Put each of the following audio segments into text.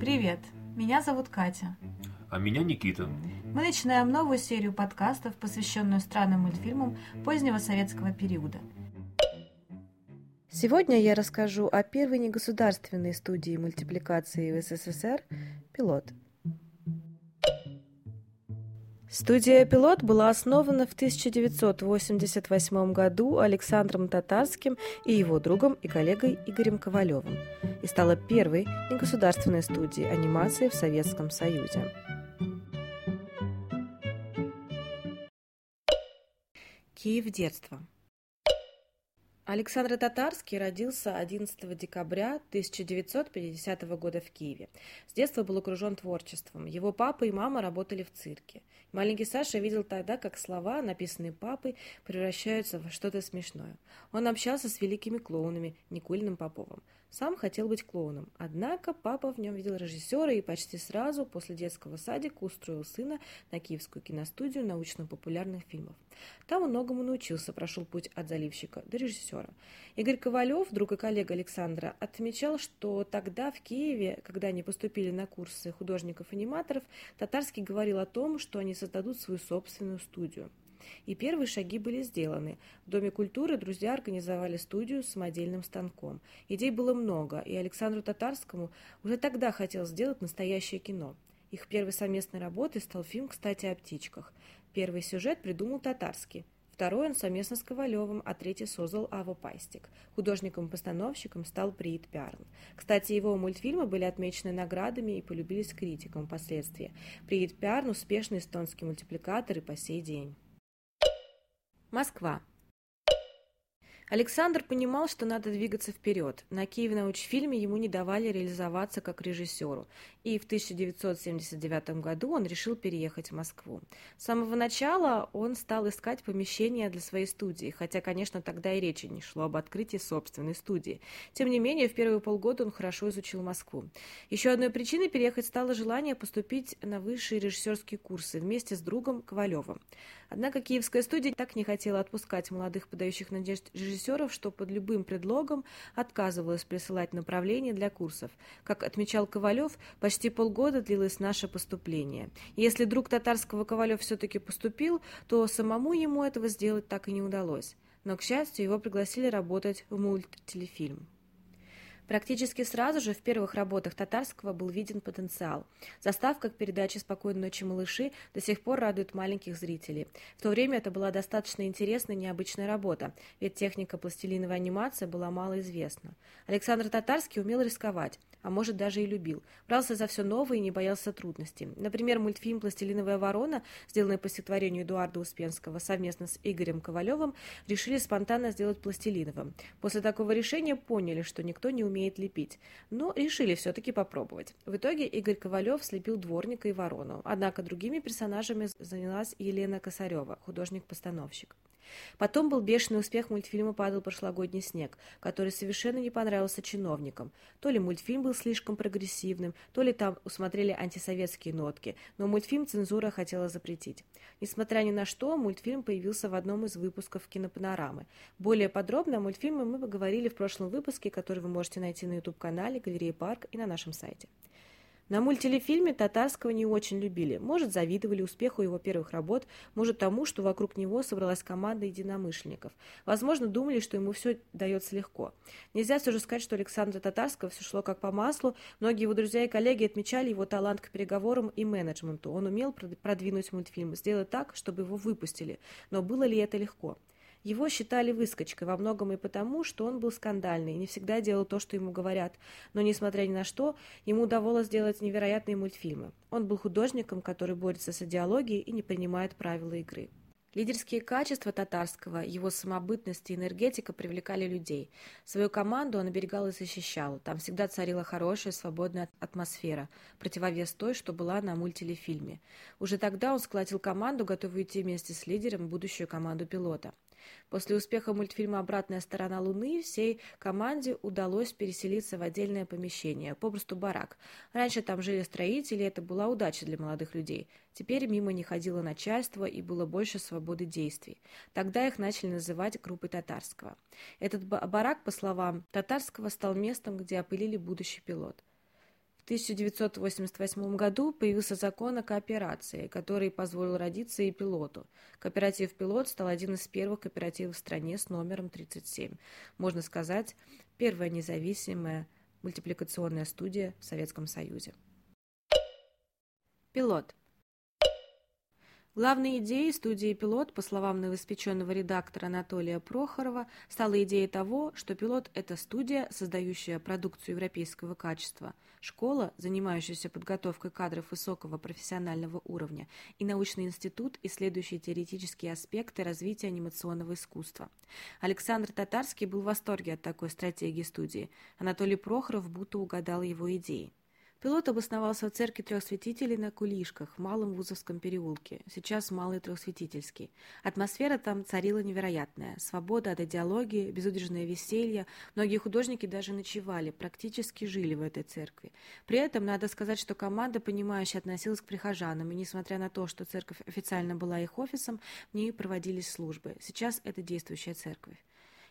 Привет, меня зовут Катя. А меня Никита. Мы начинаем новую серию подкастов, посвященную странным мультфильмам позднего советского периода. Сегодня я расскажу о первой негосударственной студии мультипликации в СССР «Пилот». Студия «Пилот» была основана в 1988 году Александром Татарским и его другом и коллегой Игорем Ковалевым и стала первой негосударственной студией анимации в Советском Союзе. Киев детство. Александр Татарский родился 11 декабря 1950 года в Киеве. С детства был окружен творчеством. Его папа и мама работали в цирке. Маленький Саша видел тогда, как слова, написанные папой, превращаются во что-то смешное. Он общался с великими клоунами Никулиным Поповым. Сам хотел быть клоуном, однако папа в нем видел режиссера и почти сразу после детского садика устроил сына на Киевскую киностудию научно-популярных фильмов. Там он многому научился, прошел путь от заливщика до режиссера. Игорь Ковалев, друг и коллега Александра, отмечал, что тогда в Киеве, когда они поступили на курсы художников-аниматоров, Татарский говорил о том, что они создадут свою собственную студию. И первые шаги были сделаны. В Доме культуры друзья организовали студию с самодельным станком. Идей было много, и Александру Татарскому уже тогда хотел сделать настоящее кино. Их первой совместной работой стал фильм «Кстати, о птичках». Первый сюжет придумал Татарский. Второй он совместно с Ковалевым, а третий создал Аво Пастик. Художником-постановщиком стал Приит Пярн. Кстати, его мультфильмы были отмечены наградами и полюбились критикам впоследствии. Приит Пярн – успешный эстонский мультипликатор и по сей день. Москва. Александр понимал, что надо двигаться вперед. На Киеве научфильме ему не давали реализоваться как режиссеру, и в 1979 году он решил переехать в Москву. С самого начала он стал искать помещение для своей студии, хотя, конечно, тогда и речи не шло об открытии собственной студии. Тем не менее, в первые полгода он хорошо изучил Москву. Еще одной причиной переехать стало желание поступить на высшие режиссерские курсы вместе с другом Ковалевым. Однако киевская студия так не хотела отпускать молодых подающих надежд режиссеров, что под любым предлогом отказывалась присылать направления для курсов. Как отмечал Ковалев, почти полгода длилось наше поступление. если друг татарского Ковалев все-таки поступил, то самому ему этого сделать так и не удалось. Но, к счастью, его пригласили работать в мульттелефильм. Практически сразу же в первых работах Татарского был виден потенциал. Заставка к передаче «Спокойной ночи, малыши» до сих пор радует маленьких зрителей. В то время это была достаточно интересная и необычная работа, ведь техника пластилиновой анимации была мало известна. Александр Татарский умел рисковать а может даже и любил. Брался за все новое и не боялся трудностей. Например, мультфильм «Пластилиновая ворона», сделанный по стихотворению Эдуарда Успенского совместно с Игорем Ковалевым, решили спонтанно сделать пластилиновым. После такого решения поняли, что никто не умеет лепить, но решили все-таки попробовать. В итоге Игорь Ковалев слепил дворника и ворону, однако другими персонажами занялась Елена Косарева, художник-постановщик. Потом был бешеный успех мультфильма «Падал прошлогодний снег», который совершенно не понравился чиновникам. То ли мультфильм был слишком прогрессивным, то ли там усмотрели антисоветские нотки, но мультфильм цензура хотела запретить. Несмотря ни на что, мультфильм появился в одном из выпусков кинопанорамы. Более подробно о мультфильме мы поговорили в прошлом выпуске, который вы можете найти на YouTube-канале Галереи Парк и на нашем сайте. На мультелефильме Татарского не очень любили. Может, завидовали успеху его первых работ, может, тому, что вокруг него собралась команда единомышленников. Возможно, думали, что ему все дается легко. Нельзя все же сказать, что Александра Татарского все шло как по маслу. Многие его друзья и коллеги отмечали его талант к переговорам и менеджменту. Он умел продвинуть мультфильм, сделать так, чтобы его выпустили. Но было ли это легко? Его считали выскочкой во многом и потому, что он был скандальный и не всегда делал то, что ему говорят. Но, несмотря ни на что, ему удавалось сделать невероятные мультфильмы. Он был художником, который борется с идеологией и не принимает правила игры. Лидерские качества татарского, его самобытность и энергетика привлекали людей. Свою команду он оберегал и защищал. Там всегда царила хорошая, свободная атмосфера, противовес той, что была на мультелефильме. Уже тогда он сколотил команду, готовую идти вместе с лидером в будущую команду пилота. После успеха мультфильма «Обратная сторона Луны» всей команде удалось переселиться в отдельное помещение, попросту барак. Раньше там жили строители, это была удача для молодых людей. Теперь мимо не ходило начальство и было больше свободы действий. Тогда их начали называть группой татарского. Этот барак, по словам татарского, стал местом, где опылили будущий пилот. 1988 году появился закон о кооперации, который позволил родиться и пилоту. Кооператив «Пилот» стал один из первых кооперативов в стране с номером 37. Можно сказать, первая независимая мультипликационная студия в Советском Союзе. Пилот. Главной идеей студии «Пилот», по словам новоиспеченного редактора Анатолия Прохорова, стала идея того, что «Пилот» — это студия, создающая продукцию европейского качества, школа, занимающаяся подготовкой кадров высокого профессионального уровня, и научный институт, исследующий теоретические аспекты развития анимационного искусства. Александр Татарский был в восторге от такой стратегии студии. Анатолий Прохоров будто угадал его идеи. Пилот обосновался в церкви трех святителей на Кулишках, в Малом Вузовском переулке, сейчас Малый Трехсвятительский. Атмосфера там царила невероятная. Свобода от идеологии, безудержное веселье. Многие художники даже ночевали, практически жили в этой церкви. При этом надо сказать, что команда, понимающая, относилась к прихожанам, и несмотря на то, что церковь официально была их офисом, в ней проводились службы. Сейчас это действующая церковь.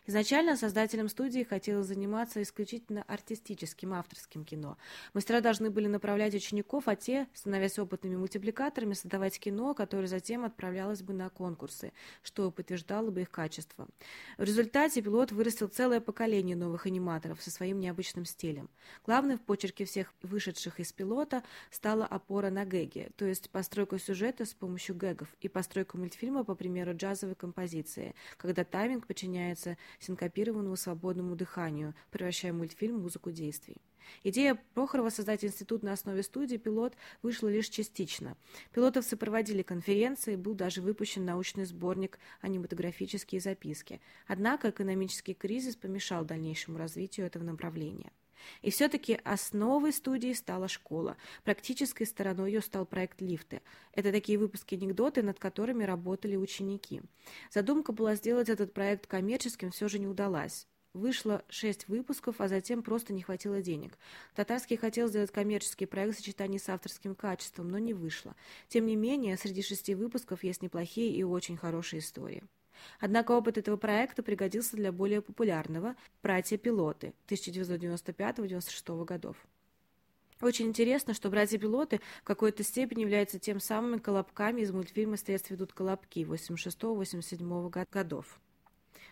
Изначально создателям студии хотелось заниматься исключительно артистическим авторским кино. Мастера должны были направлять учеников, а те, становясь опытными мультипликаторами, создавать кино, которое затем отправлялось бы на конкурсы, что подтверждало бы их качество. В результате пилот вырастил целое поколение новых аниматоров со своим необычным стилем. Главной в почерке всех вышедших из пилота стала опора на гэги, то есть постройка сюжета с помощью гэгов и постройка мультфильма по примеру джазовой композиции, когда тайминг подчиняется синкопированному свободному дыханию, превращая мультфильм в музыку действий. Идея Прохорова создать институт на основе студии «Пилот» вышла лишь частично. Пилотовцы проводили конференции, был даже выпущен научный сборник «Аниматографические записки». Однако экономический кризис помешал дальнейшему развитию этого направления. И все-таки основой студии стала школа. Практической стороной ее стал проект «Лифты». Это такие выпуски-анекдоты, над которыми работали ученики. Задумка была сделать этот проект коммерческим, все же не удалась. Вышло шесть выпусков, а затем просто не хватило денег. Татарский хотел сделать коммерческий проект в сочетании с авторским качеством, но не вышло. Тем не менее, среди шести выпусков есть неплохие и очень хорошие истории. Однако опыт этого проекта пригодился для более популярного «Братья-пилоты» 1995-1996 годов. Очень интересно, что «Братья-пилоты» в какой-то степени являются тем самыми колобками из мультфильма «Следствие ведут колобки» 86-87 годов.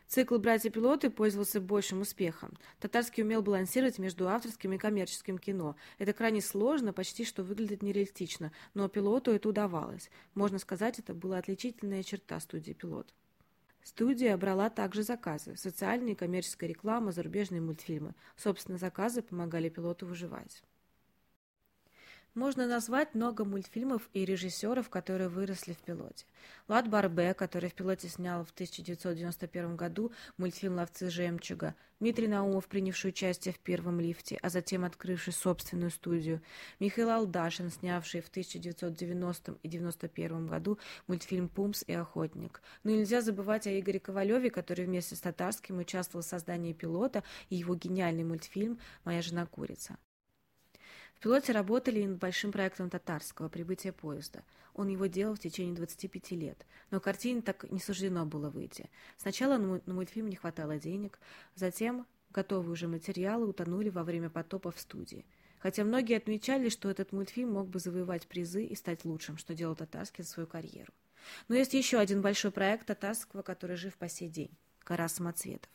Цикл «Братья-пилоты» пользовался большим успехом. Татарский умел балансировать между авторским и коммерческим кино. Это крайне сложно, почти что выглядит нереалистично, но пилоту это удавалось. Можно сказать, это была отличительная черта студии «Пилот». Студия брала также заказы – социальные, коммерческая реклама, зарубежные мультфильмы. Собственно, заказы помогали пилоту выживать. Можно назвать много мультфильмов и режиссеров, которые выросли в пилоте. Лад Барбе, который в пилоте снял в 1991 году мультфильм «Ловцы жемчуга», Дмитрий Наумов, принявший участие в первом лифте, а затем открывший собственную студию, Михаил Алдашин, снявший в 1990 и 1991 году мультфильм «Пумс и охотник». Но нельзя забывать о Игоре Ковалеве, который вместе с Татарским участвовал в создании пилота и его гениальный мультфильм «Моя жена курица». В пилоте работали и над большим проектом татарского «Прибытие поезда». Он его делал в течение 25 лет, но картине так не суждено было выйти. Сначала на мультфильм не хватало денег, затем готовые уже материалы утонули во время потопа в студии. Хотя многие отмечали, что этот мультфильм мог бы завоевать призы и стать лучшим, что делал Татарский за свою карьеру. Но есть еще один большой проект Татарского, который жив по сей день – «Гора самоцветов».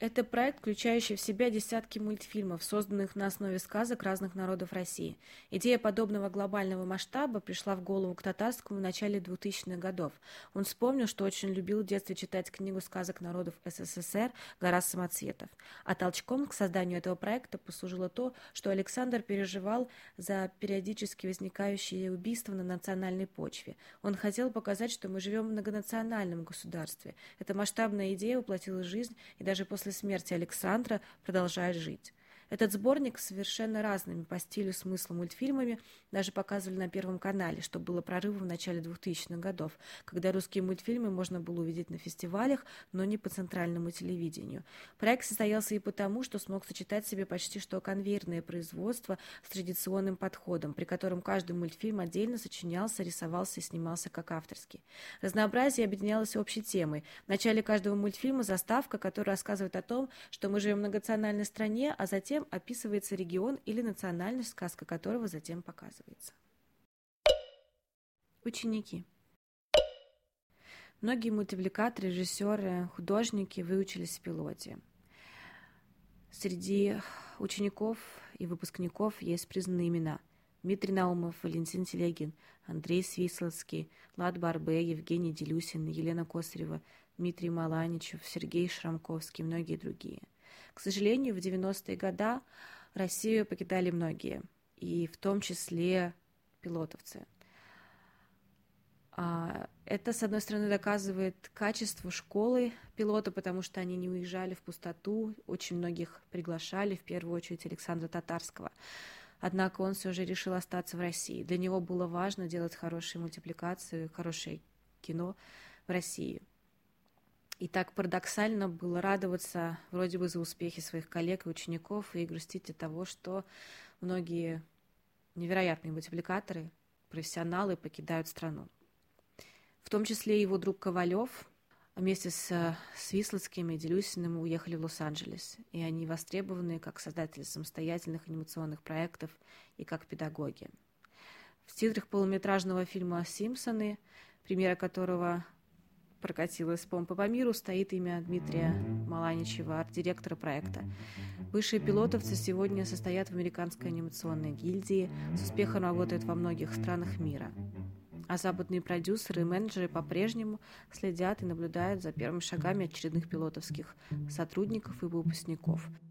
Это проект, включающий в себя десятки мультфильмов, созданных на основе сказок разных народов России. Идея подобного глобального масштаба пришла в голову к Татарскому в начале 2000-х годов. Он вспомнил, что очень любил в детстве читать книгу сказок народов СССР «Гора самоцветов». А толчком к созданию этого проекта послужило то, что Александр переживал за периодически возникающие убийства на национальной почве. Он хотел показать, что мы живем в многонациональном государстве. Эта масштабная идея воплотилась в жизнь, и даже после после смерти Александра продолжает жить. Этот сборник с совершенно разными по стилю смыслу мультфильмами даже показывали на Первом канале, что было прорывом в начале 2000-х годов, когда русские мультфильмы можно было увидеть на фестивалях, но не по центральному телевидению. Проект состоялся и потому, что смог сочетать в себе почти что конвейерное производство с традиционным подходом, при котором каждый мультфильм отдельно сочинялся, рисовался и снимался как авторский. Разнообразие объединялось общей темой. В начале каждого мультфильма заставка, которая рассказывает о том, что мы живем в многонациональной стране, а затем Затем описывается регион или национальность, сказка которого затем показывается. Ученики. Многие мультипликаторы, режиссеры, художники выучились в пилоте. Среди учеников и выпускников есть признанные имена. Дмитрий Наумов, Валентин Телегин, Андрей Свисловский, Лад Барбе, Евгений Делюсин, Елена Косарева, Дмитрий Маланичев, Сергей Шрамковский и многие другие. К сожалению, в 90-е годы Россию покидали многие, и в том числе пилотовцы. А, это, с одной стороны, доказывает качество школы пилота, потому что они не уезжали в пустоту, очень многих приглашали, в первую очередь Александра Татарского. Однако он все же решил остаться в России. Для него было важно делать хорошие мультипликации, хорошее кино в России. И так парадоксально было радоваться вроде бы за успехи своих коллег и учеников и грустить от того, что многие невероятные мультипликаторы, профессионалы покидают страну. В том числе его друг Ковалев вместе с Свислоцким и Делюсиным уехали в Лос-Анджелес, и они востребованы как создатели самостоятельных анимационных проектов и как педагоги. В титрах полуметражного фильма «Симпсоны», премьера которого прокатилась помпа по миру, стоит имя Дмитрия Маланичева, арт-директора проекта. Бывшие пилотовцы сегодня состоят в американской анимационной гильдии, с успехом работают во многих странах мира а западные продюсеры и менеджеры по-прежнему следят и наблюдают за первыми шагами очередных пилотовских сотрудников и выпускников –